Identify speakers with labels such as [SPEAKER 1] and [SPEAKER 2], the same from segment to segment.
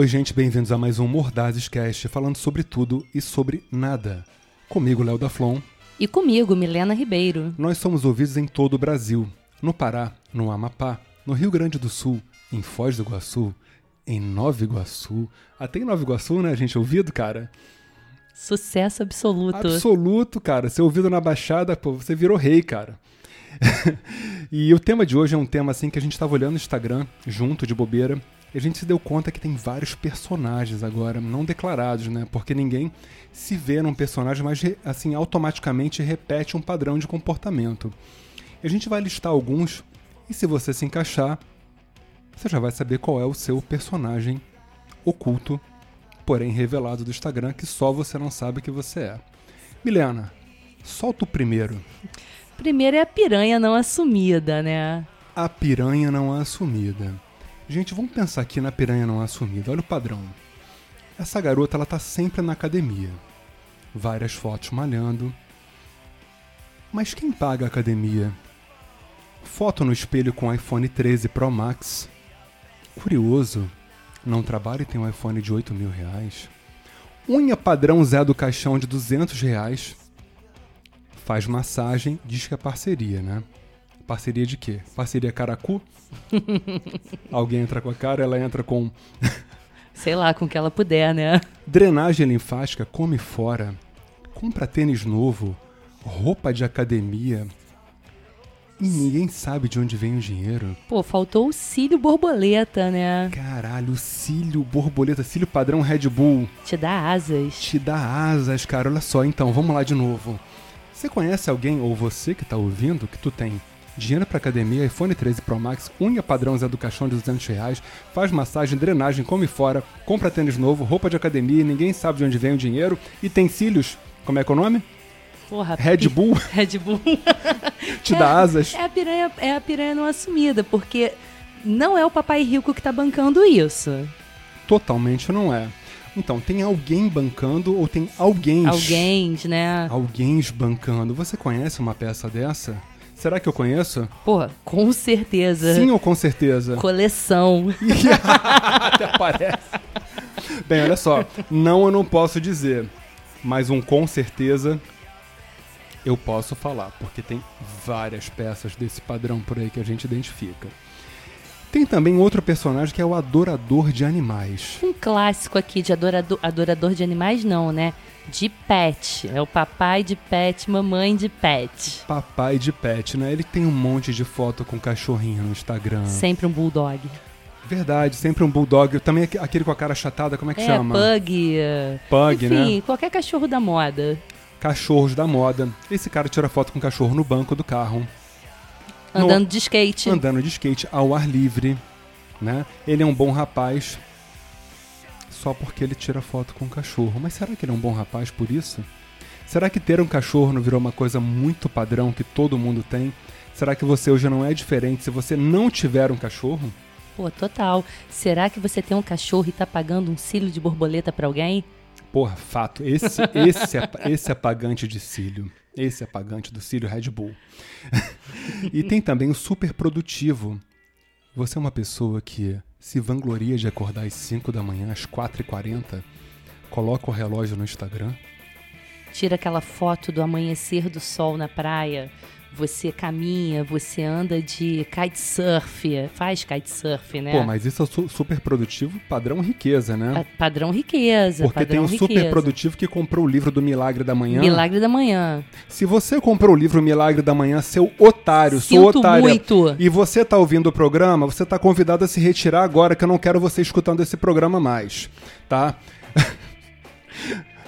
[SPEAKER 1] Oi, gente, bem-vindos a mais um Mordazes Cast, falando sobre tudo e sobre nada. Comigo, Léo da Flon.
[SPEAKER 2] E comigo, Milena Ribeiro.
[SPEAKER 1] Nós somos ouvidos em todo o Brasil. No Pará, no Amapá, no Rio Grande do Sul, em Foz do Iguaçu, em Nova Iguaçu. Até em Nova Iguaçu, né, gente? Ouvido, cara?
[SPEAKER 2] Sucesso absoluto.
[SPEAKER 1] Absoluto, cara. Ser ouvido na Baixada, pô, você virou rei, cara. e o tema de hoje é um tema assim que a gente estava olhando no Instagram, junto de bobeira, a gente se deu conta que tem vários personagens agora, não declarados, né? Porque ninguém se vê num personagem, mas assim, automaticamente repete um padrão de comportamento. A gente vai listar alguns, e se você se encaixar, você já vai saber qual é o seu personagem oculto, porém revelado do Instagram, que só você não sabe que você é. Milena, solta o primeiro.
[SPEAKER 2] Primeiro é a piranha não assumida, né?
[SPEAKER 1] A piranha não assumida. Gente, vamos pensar aqui na piranha não assumida. Olha o padrão. Essa garota, ela tá sempre na academia. Várias fotos malhando. Mas quem paga a academia? Foto no espelho com iPhone 13 Pro Max. Curioso, não trabalha e tem um iPhone de 8 mil reais. Unha padrão Zé do Caixão de 200 reais faz massagem, diz que é parceria, né? Parceria de quê? Parceria Caracu? Alguém entra com a cara, ela entra com.
[SPEAKER 2] Sei lá, com o que ela puder, né?
[SPEAKER 1] Drenagem linfática, come fora. Compra tênis novo, roupa de academia. E ninguém sabe de onde vem o dinheiro.
[SPEAKER 2] Pô, faltou o cílio borboleta, né?
[SPEAKER 1] Caralho, cílio borboleta, cílio padrão Red Bull.
[SPEAKER 2] Te dá asas.
[SPEAKER 1] Te dá asas, cara. Olha só, então, vamos lá de novo. Você conhece alguém, ou você que está ouvindo, que tu tem dinheiro para academia, iPhone 13 Pro Max, unha padrão Zé do Caixão de 200 reais, faz massagem, drenagem, come fora, compra tênis novo, roupa de academia, ninguém sabe de onde vem o dinheiro e tem cílios, como é que é o nome?
[SPEAKER 2] Porra,
[SPEAKER 1] Red Bull.
[SPEAKER 2] Red Bull.
[SPEAKER 1] Te dá asas.
[SPEAKER 2] É a, piranha, é a piranha não assumida, porque não é o papai rico que tá bancando isso.
[SPEAKER 1] Totalmente não é. Então, tem alguém bancando ou tem alguém.
[SPEAKER 2] Alguém, né?
[SPEAKER 1] Alguém bancando. Você conhece uma peça dessa? Será que eu conheço?
[SPEAKER 2] Pô, com certeza.
[SPEAKER 1] Sim ou com certeza?
[SPEAKER 2] Coleção.
[SPEAKER 1] Até parece. Bem, olha só. Não, eu não posso dizer. Mas um com certeza eu posso falar, porque tem várias peças desse padrão por aí que a gente identifica. Tem também outro personagem que é o adorador de animais.
[SPEAKER 2] Um clássico aqui de adorador, adorador de animais, não, né? De pet. É o papai de pet, mamãe de pet.
[SPEAKER 1] Papai de pet, né? Ele tem um monte de foto com cachorrinho no Instagram.
[SPEAKER 2] Sempre um bulldog.
[SPEAKER 1] Verdade, sempre um bulldog. Também aquele com a cara achatada, como é que
[SPEAKER 2] é,
[SPEAKER 1] chama?
[SPEAKER 2] Pug.
[SPEAKER 1] Pug,
[SPEAKER 2] Enfim,
[SPEAKER 1] né?
[SPEAKER 2] Enfim, qualquer cachorro da moda.
[SPEAKER 1] Cachorros da moda. Esse cara tira foto com o cachorro no banco do carro.
[SPEAKER 2] Andando no, de skate.
[SPEAKER 1] Andando de skate ao ar livre, né? Ele é um bom rapaz só porque ele tira foto com o cachorro. Mas será que ele é um bom rapaz por isso? Será que ter um cachorro não virou uma coisa muito padrão que todo mundo tem? Será que você hoje não é diferente se você não tiver um cachorro?
[SPEAKER 2] Pô, total. Será que você tem um cachorro e tá pagando um cílio de borboleta para alguém?
[SPEAKER 1] Porra, fato. Esse, esse, é, esse é apagante de cílio. Esse é apagante do cílio Red Bull. e tem também o super produtivo. Você é uma pessoa que se vangloria de acordar às 5 da manhã, às 4h40, coloca o relógio no Instagram.
[SPEAKER 2] Tira aquela foto do amanhecer do sol na praia, você caminha, você anda de kitesurf, faz kitesurf, né?
[SPEAKER 1] Pô, mas isso é su super produtivo padrão riqueza, né?
[SPEAKER 2] Pa padrão riqueza.
[SPEAKER 1] Porque
[SPEAKER 2] padrão
[SPEAKER 1] tem o super produtivo que comprou o livro do Milagre da Manhã.
[SPEAKER 2] Milagre da Manhã.
[SPEAKER 1] Se você comprou o livro Milagre da Manhã, seu otário,
[SPEAKER 2] Sinto
[SPEAKER 1] sou otário.
[SPEAKER 2] muito.
[SPEAKER 1] E você tá ouvindo o programa, você tá convidado a se retirar agora, que eu não quero você escutando esse programa mais, tá?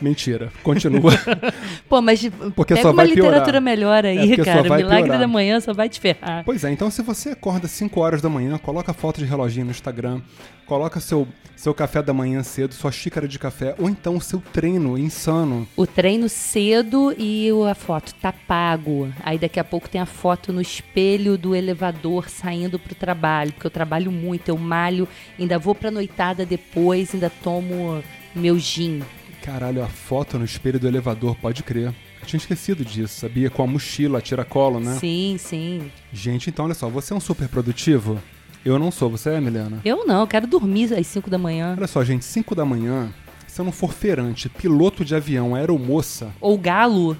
[SPEAKER 1] Mentira, continua.
[SPEAKER 2] Pô, mas
[SPEAKER 1] porque
[SPEAKER 2] pega
[SPEAKER 1] só
[SPEAKER 2] uma
[SPEAKER 1] vai
[SPEAKER 2] literatura
[SPEAKER 1] piorar.
[SPEAKER 2] melhor aí,
[SPEAKER 1] É,
[SPEAKER 2] cara. Milagre
[SPEAKER 1] piorar.
[SPEAKER 2] da manhã só vai te ferrar.
[SPEAKER 1] Pois é, então se você acorda 5 horas da manhã, coloca foto de reloginho no Instagram, coloca seu, seu café da manhã cedo, sua xícara de café, ou então o seu treino insano.
[SPEAKER 2] O treino cedo e a foto tá pago. Aí daqui a pouco tem a foto no espelho do elevador saindo pro trabalho, porque eu trabalho muito, eu malho, ainda vou pra noitada depois, ainda tomo meu gin.
[SPEAKER 1] Caralho, a foto no espelho do elevador, pode crer. Eu tinha esquecido disso, sabia? Com a mochila, a tiracolo, né?
[SPEAKER 2] Sim, sim.
[SPEAKER 1] Gente, então olha só, você é um super produtivo? Eu não sou, você é, Milena?
[SPEAKER 2] Eu não, eu quero dormir às 5 da manhã.
[SPEAKER 1] Olha só, gente, 5 da manhã, se eu não for feirante, piloto de avião, aeromoça,
[SPEAKER 2] Ou galo.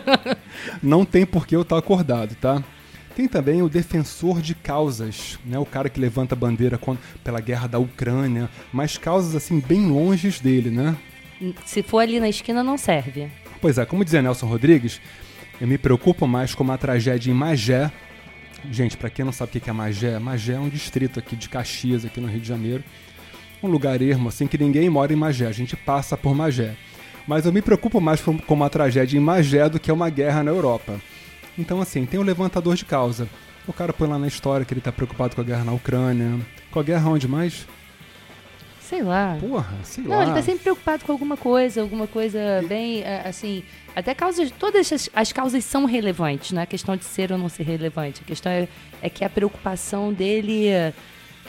[SPEAKER 1] não tem por que eu estar acordado, tá? Tem também o defensor de causas, né? O cara que levanta a bandeira pela guerra da Ucrânia, mas causas assim bem longes dele, né?
[SPEAKER 2] Se for ali na esquina, não serve.
[SPEAKER 1] Pois é, como dizia Nelson Rodrigues, eu me preocupo mais com uma tragédia em Magé. Gente, pra quem não sabe o que é Magé, Magé é um distrito aqui de Caxias, aqui no Rio de Janeiro. Um lugar ermo, assim, que ninguém mora em Magé, a gente passa por Magé. Mas eu me preocupo mais com uma tragédia em Magé do que uma guerra na Europa. Então, assim, tem o levantador de causa. O cara põe lá na história que ele tá preocupado com a guerra na Ucrânia. Com a guerra onde mais?
[SPEAKER 2] Sei lá.
[SPEAKER 1] Porra, sei
[SPEAKER 2] Não,
[SPEAKER 1] lá.
[SPEAKER 2] ele tá sempre preocupado com alguma coisa, alguma coisa bem, é, assim, até causas, todas as, as causas são relevantes, não é questão de ser ou não ser relevante, a questão é, é que a preocupação dele é,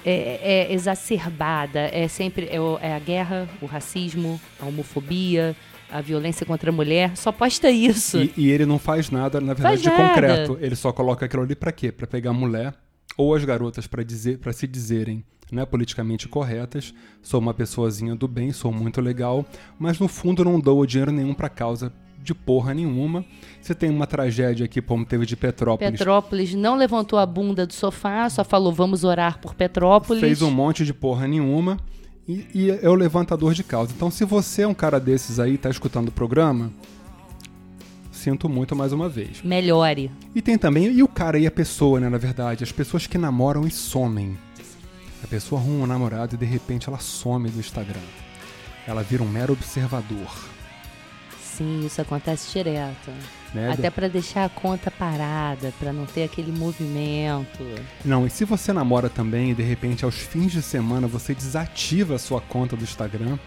[SPEAKER 2] é exacerbada, é sempre, é, é a guerra, o racismo, a homofobia, a violência contra a mulher, só posta isso.
[SPEAKER 1] E, e ele não faz nada, na verdade,
[SPEAKER 2] Faz
[SPEAKER 1] de
[SPEAKER 2] nada.
[SPEAKER 1] concreto. Ele só coloca aquilo ali pra quê? Pra pegar a mulher ou as garotas pra dizer, para se dizerem né, politicamente corretas. Sou uma pessoazinha do bem, sou muito legal, mas no fundo não dou dinheiro nenhum pra causa de porra nenhuma. Você tem uma tragédia aqui, como teve de Petrópolis.
[SPEAKER 2] Petrópolis não levantou a bunda do sofá, só falou vamos orar por Petrópolis.
[SPEAKER 1] fez um monte de porra nenhuma e, e é o levantador de causa. Então, se você é um cara desses aí, tá escutando o programa, sinto muito mais uma vez.
[SPEAKER 2] Melhore.
[SPEAKER 1] E tem também, e o cara e a pessoa, né, na verdade, as pessoas que namoram e somem. A pessoa arruma um namorado e de repente ela some do Instagram. Ela vira um mero observador.
[SPEAKER 2] Sim, isso acontece direto.
[SPEAKER 1] Né?
[SPEAKER 2] Até pra deixar a conta parada, pra não ter aquele movimento.
[SPEAKER 1] Não, e se você namora também e de repente aos fins de semana você desativa a sua conta do Instagram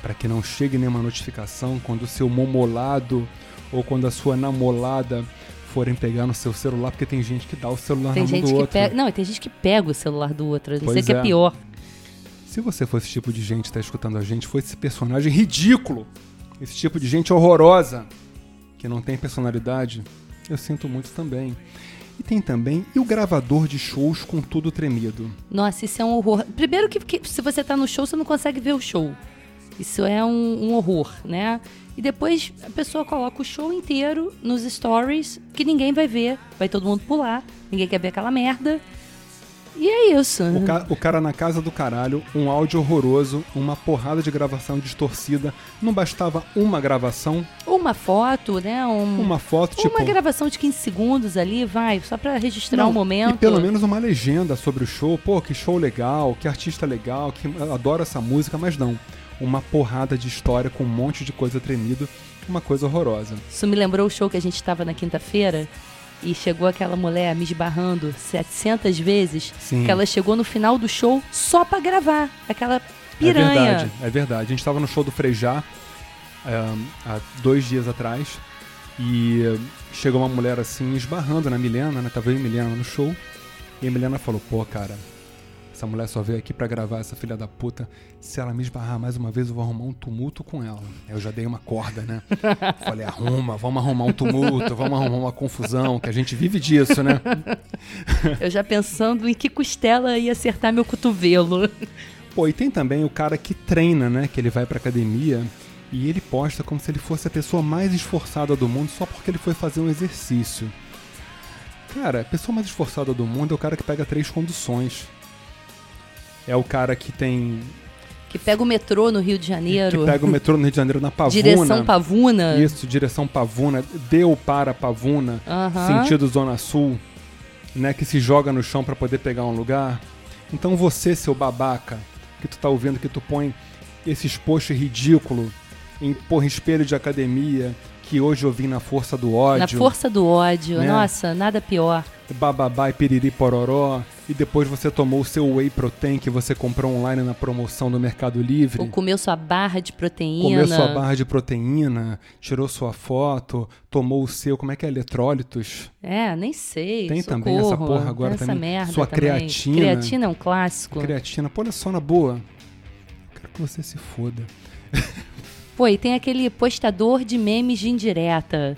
[SPEAKER 1] para que não chegue nenhuma notificação quando o seu momolado ou quando a sua namolada forem pegar no seu celular, porque tem gente que dá o celular
[SPEAKER 2] Tem
[SPEAKER 1] na mão
[SPEAKER 2] gente
[SPEAKER 1] do
[SPEAKER 2] que
[SPEAKER 1] outro.
[SPEAKER 2] pega. Não, e tem gente que pega o celular do outro. Não sei
[SPEAKER 1] Pois
[SPEAKER 2] que é
[SPEAKER 1] é.
[SPEAKER 2] pior.
[SPEAKER 1] Se você for esse tipo de gente que tá escutando a gente, foi esse personagem ridículo, esse tipo de gente horrorosa, que não tem personalidade, eu sinto muito também. E tem também e o gravador de shows com tudo tremido.
[SPEAKER 2] Nossa, isso é um horror. Primeiro que, que se você tá no show, você não consegue ver o show. Isso é um, um horror, né? E depois a pessoa coloca o show inteiro nos stories que ninguém vai ver. Vai todo mundo pular. Ninguém quer ver aquela merda. E é isso.
[SPEAKER 1] O, ca- o cara na casa do caralho, um áudio horroroso, uma porrada de gravação distorcida. Não bastava uma gravação,
[SPEAKER 2] Uma foto, né? Um,
[SPEAKER 1] uma foto, tipo.
[SPEAKER 2] Uma gravação de 15 segundos ali, vai, só pra registrar o momento.
[SPEAKER 1] E pelo menos uma legenda sobre o show. Pô, que show legal, que artista legal, que adora essa música, mas não. Uma porrada de história com um monte de coisa tremido, uma coisa horrorosa.
[SPEAKER 2] Isso me lembrou o show que a gente tava na quinta-feira e chegou aquela mulher me esbarrando 700 vezes,
[SPEAKER 1] Sim.
[SPEAKER 2] que ela chegou no final do show só pra gravar. Aquela
[SPEAKER 1] É
[SPEAKER 2] piranha.
[SPEAKER 1] verdade, é verdade. A gente tava no show do Frejá é, há dois dias atrás e é, chegou uma mulher assim esbarrando na Milena, né? Tava eu e Milena no show e a Milena falou: pô, cara, essa mulher só veio aqui pra gravar essa filha da puta. Se ela me esbarrar mais uma vez, eu vou arrumar um tumulto com ela. Eu já dei uma corda, né? Falei: arruma, vamos arrumar um tumulto, vamos arrumar uma confusão, que a gente vive disso, né?
[SPEAKER 2] Eu já pensando em que costela ia acertar meu cotovelo.
[SPEAKER 1] Pô, e tem também o cara que treina, né? Que ele vai pra academia e ele posta como se ele fosse a pessoa mais esforçada do mundo só porque ele foi fazer um exercício. Cara, a pessoa mais esforçada do mundo é o cara que pega três conduções. É o cara que tem.
[SPEAKER 2] Que pega o metrô no Rio de
[SPEAKER 1] que
[SPEAKER 2] Janeiro.
[SPEAKER 1] pega o metrô no Rio de Janeiro na Pavuna.
[SPEAKER 2] Direção Pavuna.
[SPEAKER 1] Isso, direção Pavuna. Deu para Pavuna. Sentido Zona Sul. Né? Que se joga no chão pra poder pegar um lugar. Então você, seu babaca, que tu tá ouvindo, que tu põe esses posts ridículos em porra, espelho de academia, que hoje eu vim na força do ódio.
[SPEAKER 2] Na força do ódio.
[SPEAKER 1] Né?
[SPEAKER 2] Nossa, nada pior.
[SPEAKER 1] Bababá e piriri pororó, e depois você tomou o seu whey protein que você comprou online na promoção do Mercado Livre.
[SPEAKER 2] Ou comeu sua barra de proteína.
[SPEAKER 1] Comeu sua barra de proteína, tirou sua foto, tomou o seu, como é que é, eletrólitos?
[SPEAKER 2] É, nem sei.
[SPEAKER 1] Tem
[SPEAKER 2] socorro.
[SPEAKER 1] também essa porra agora
[SPEAKER 2] Essa
[SPEAKER 1] também.
[SPEAKER 2] merda
[SPEAKER 1] Sua
[SPEAKER 2] também.
[SPEAKER 1] creatina.
[SPEAKER 2] Creatina é um clássico.
[SPEAKER 1] Creatina. Pô, olha só, na boa. Quero que você se foda.
[SPEAKER 2] Pô, e tem aquele postador de memes de indireta.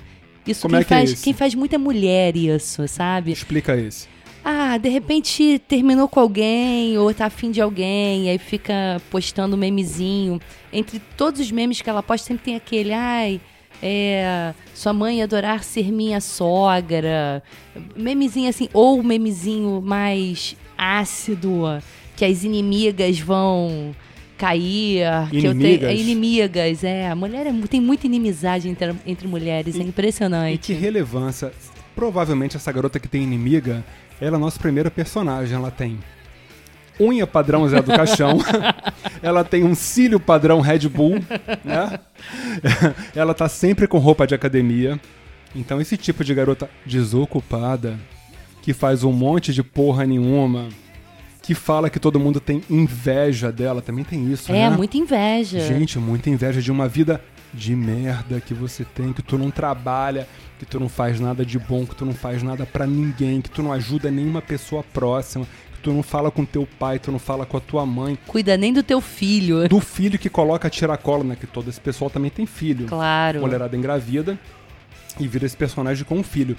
[SPEAKER 2] Isso
[SPEAKER 1] Como
[SPEAKER 2] quem
[SPEAKER 1] é que é
[SPEAKER 2] faz,
[SPEAKER 1] esse?
[SPEAKER 2] quem faz muita mulher isso, sabe?
[SPEAKER 1] Explica esse.
[SPEAKER 2] Ah, de repente terminou com alguém ou tá afim de alguém, aí fica postando memezinho. Entre todos os memes que ela posta, sempre tem aquele, ai, é, sua mãe adorar ser minha sogra. Memezinho assim, ou memezinho mais ácido, que as inimigas vão cair. Que eu
[SPEAKER 1] Inimigas?
[SPEAKER 2] tenho, é, inimigas, é. A mulher é tem muita inimizade entre, entre mulheres, é
[SPEAKER 1] E
[SPEAKER 2] impressionante.
[SPEAKER 1] que relevância. Provavelmente essa garota que tem inimiga, ela é a nossa primeira personagem. Ela tem unha padrão Zé do Caixão, ela tem um cílio padrão Red Bull, né? ela tá sempre com roupa de academia. Então esse tipo de garota desocupada, que faz um monte de porra nenhuma, que fala que todo mundo tem inveja dela, também tem isso,
[SPEAKER 2] É,
[SPEAKER 1] né?
[SPEAKER 2] muita inveja.
[SPEAKER 1] Gente, muita inveja de uma vida de merda que você tem, que tu não trabalha, que tu não faz nada de bom, que tu não faz nada pra ninguém, que tu não ajuda nenhuma pessoa próxima, que tu não fala com teu pai, tu não fala com a tua mãe,
[SPEAKER 2] Cuida nem do teu filho.
[SPEAKER 1] do filho que coloca a tiracola, né? Que todo esse pessoal também tem filho.
[SPEAKER 2] Claro.
[SPEAKER 1] Mulherada engravida e vira esse personagem com um filho.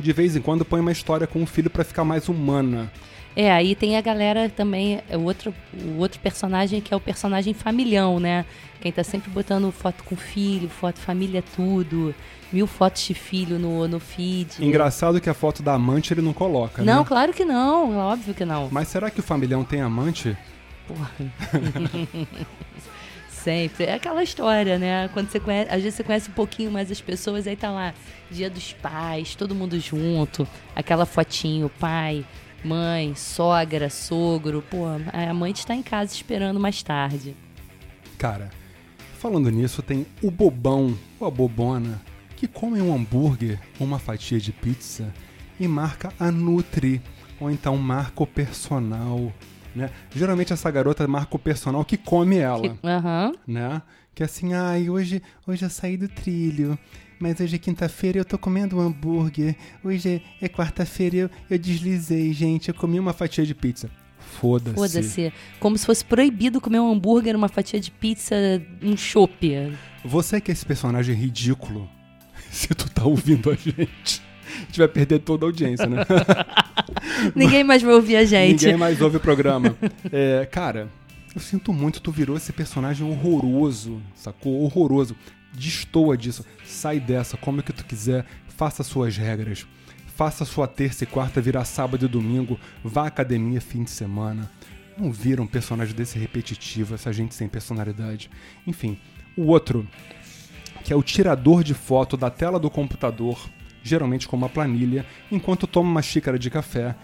[SPEAKER 1] De vez em quando põe uma história com o filho pra ficar mais humana.
[SPEAKER 2] É, aí tem a galera também, é o outro, o outro personagem que é o personagem familhão, né? Quem tá sempre botando foto com filho, foto família tudo, mil fotos de filho no, no feed.
[SPEAKER 1] Engraçado que a foto da amante ele não coloca,
[SPEAKER 2] Não,
[SPEAKER 1] né?
[SPEAKER 2] claro que não, óbvio que não.
[SPEAKER 1] Mas será que o familhão tem amante?
[SPEAKER 2] Porra. Sempre. É aquela história, né? Quando você conhece, às vezes você conhece um pouquinho mais as pessoas, aí tá lá, dia dos pais, todo mundo junto, aquela fotinho, pai, mãe, sogra, sogro. Pô, a amante está em casa esperando mais tarde.
[SPEAKER 1] Cara, falando nisso, tem o bobão ou a bobona que come um hambúrguer ou uma fatia de pizza e marca a Nutri, ou então marca o personal, né? Geralmente essa garota marca o personal que come ela,
[SPEAKER 2] Que- Aham.
[SPEAKER 1] né? Que é assim, ai, hoje, hoje eu saí do trilho, mas hoje é quinta-feira e eu tô comendo um hambúrguer, hoje é, é quarta-feira e eu, eu deslizei, gente, eu comi uma fatia de pizza. Foda-se.
[SPEAKER 2] Foda-se. Como se fosse proibido comer um hambúrguer, uma fatia de pizza, um chopp.
[SPEAKER 1] Você que é esse personagem ridículo, se tu tá ouvindo a gente, a gente vai perder toda a audiência, né?
[SPEAKER 2] Ninguém mais vai ouvir a gente.
[SPEAKER 1] Ninguém mais ouve o programa. É, cara, eu sinto muito, tu virou esse personagem horroroso, sacou? Horroroso. Destoa disso. Sai dessa, come o que tu quiser, faça suas regras. Faça sua terça e quarta virar sábado e domingo. Vá à academia fim de semana. Não vira um personagem desse repetitivo, essa gente sem personalidade. Enfim, o outro, que é o tirador de foto da tela do computador, geralmente com uma planilha, enquanto toma uma xícara de café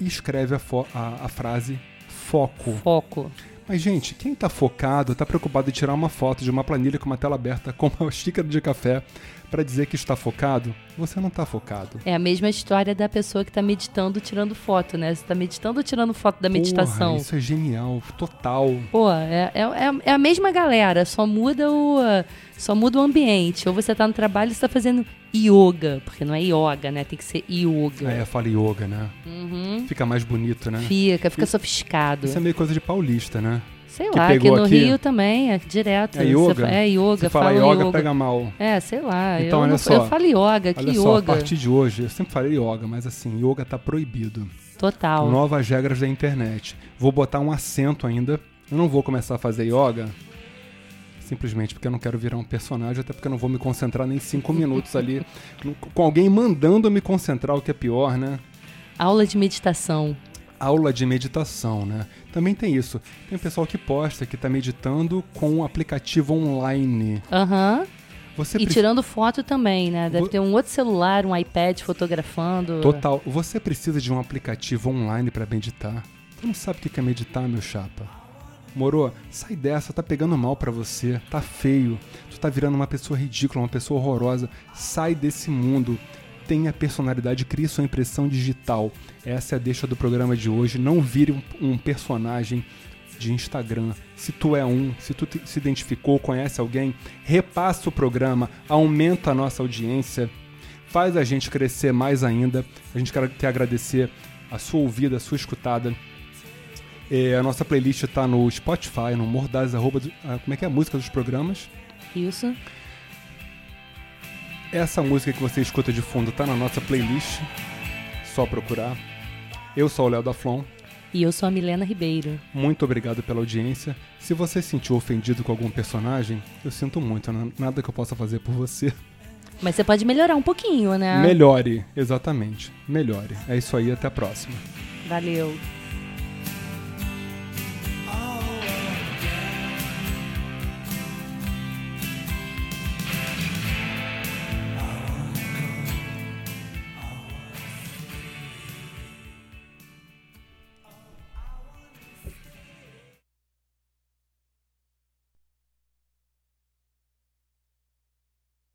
[SPEAKER 1] e escreve a, a- a frase foco.
[SPEAKER 2] Foco.
[SPEAKER 1] Mas, gente, quem tá focado tá preocupado em tirar uma foto de uma planilha com uma tela aberta com uma xícara de café para dizer que está focado? Você não tá focado.
[SPEAKER 2] É a mesma história da pessoa que tá meditando tirando foto, né? Você tá meditando tirando foto da meditação?
[SPEAKER 1] Porra, isso é genial, total.
[SPEAKER 2] Pô, é, é, é- é a mesma galera, só muda o só muda o ambiente. Ou você tá no trabalho e você tá fazendo yoga, porque não é yoga, né? Tem que ser yoga.
[SPEAKER 1] É, fala yoga, né?
[SPEAKER 2] Uhum.
[SPEAKER 1] Fica mais bonito, né?
[SPEAKER 2] Fica, fica sofiscado.
[SPEAKER 1] Isso é meio coisa de paulista, né?
[SPEAKER 2] Sei lá, aqui no
[SPEAKER 1] aqui.
[SPEAKER 2] Rio também, é direto.
[SPEAKER 1] É
[SPEAKER 2] Você
[SPEAKER 1] yoga?
[SPEAKER 2] fa- é yoga,
[SPEAKER 1] Se fala
[SPEAKER 2] fala
[SPEAKER 1] yoga, pega mal.
[SPEAKER 2] É, sei lá.
[SPEAKER 1] Então,
[SPEAKER 2] eu,
[SPEAKER 1] olha
[SPEAKER 2] não,
[SPEAKER 1] só.
[SPEAKER 2] eu falo yoga, que
[SPEAKER 1] Olha só, a
[SPEAKER 2] yoga.
[SPEAKER 1] partir de hoje, eu sempre falei yoga, mas assim, yoga tá proibido.
[SPEAKER 2] Total.
[SPEAKER 1] Novas regras da internet. Vou botar um acento ainda. Eu não vou começar a fazer yoga. Simplesmente porque eu não quero virar um personagem, até porque eu não vou me concentrar nem cinco minutos ali. Com alguém mandando eu me concentrar, o que é pior, né?
[SPEAKER 2] Aula de meditação.
[SPEAKER 1] Aula de meditação, né? Também tem isso. Tem pessoal que posta que tá meditando com um aplicativo online.
[SPEAKER 2] Aham.
[SPEAKER 1] Você
[SPEAKER 2] E
[SPEAKER 1] pre-
[SPEAKER 2] tirando foto também, né? Deve
[SPEAKER 1] Vo-
[SPEAKER 2] ter um outro celular, um iPad fotografando.
[SPEAKER 1] Total. Você precisa de um aplicativo online pra meditar. Tu não sabe o que é meditar, meu chapa. Moro, sai dessa, tá pegando mal pra você, tá feio. Tu tá virando uma pessoa ridícula, uma pessoa horrorosa. Sai desse mundo. Tenha personalidade, crie sua impressão digital. Essa é a deixa do programa de hoje. Não vire um, um personagem de Instagram. Se tu é um, se tu te- se identificou, conhece alguém, repassa o programa, aumenta a nossa audiência faz a gente crescer mais ainda. A gente quer, quer agradecer a sua ouvida, a sua escutada. É, a nossa playlist está no Spotify, no Mordaz, arroba, ah, como é que é a música dos programas?
[SPEAKER 2] Isso.
[SPEAKER 1] Essa música que você escuta de fundo está na nossa playlist, só procurar. Eu sou o Léo da Flon.
[SPEAKER 2] E eu sou a Milena Ribeiro.
[SPEAKER 1] Muito obrigado pela audiência. Se você se sentiu ofendido com algum personagem, eu sinto muito, né? nada que eu possa fazer por você.
[SPEAKER 2] Mas você pode melhorar um pouquinho, né?
[SPEAKER 1] Melhore, exatamente. Melhore. É isso aí, até a próxima.
[SPEAKER 2] Valeu.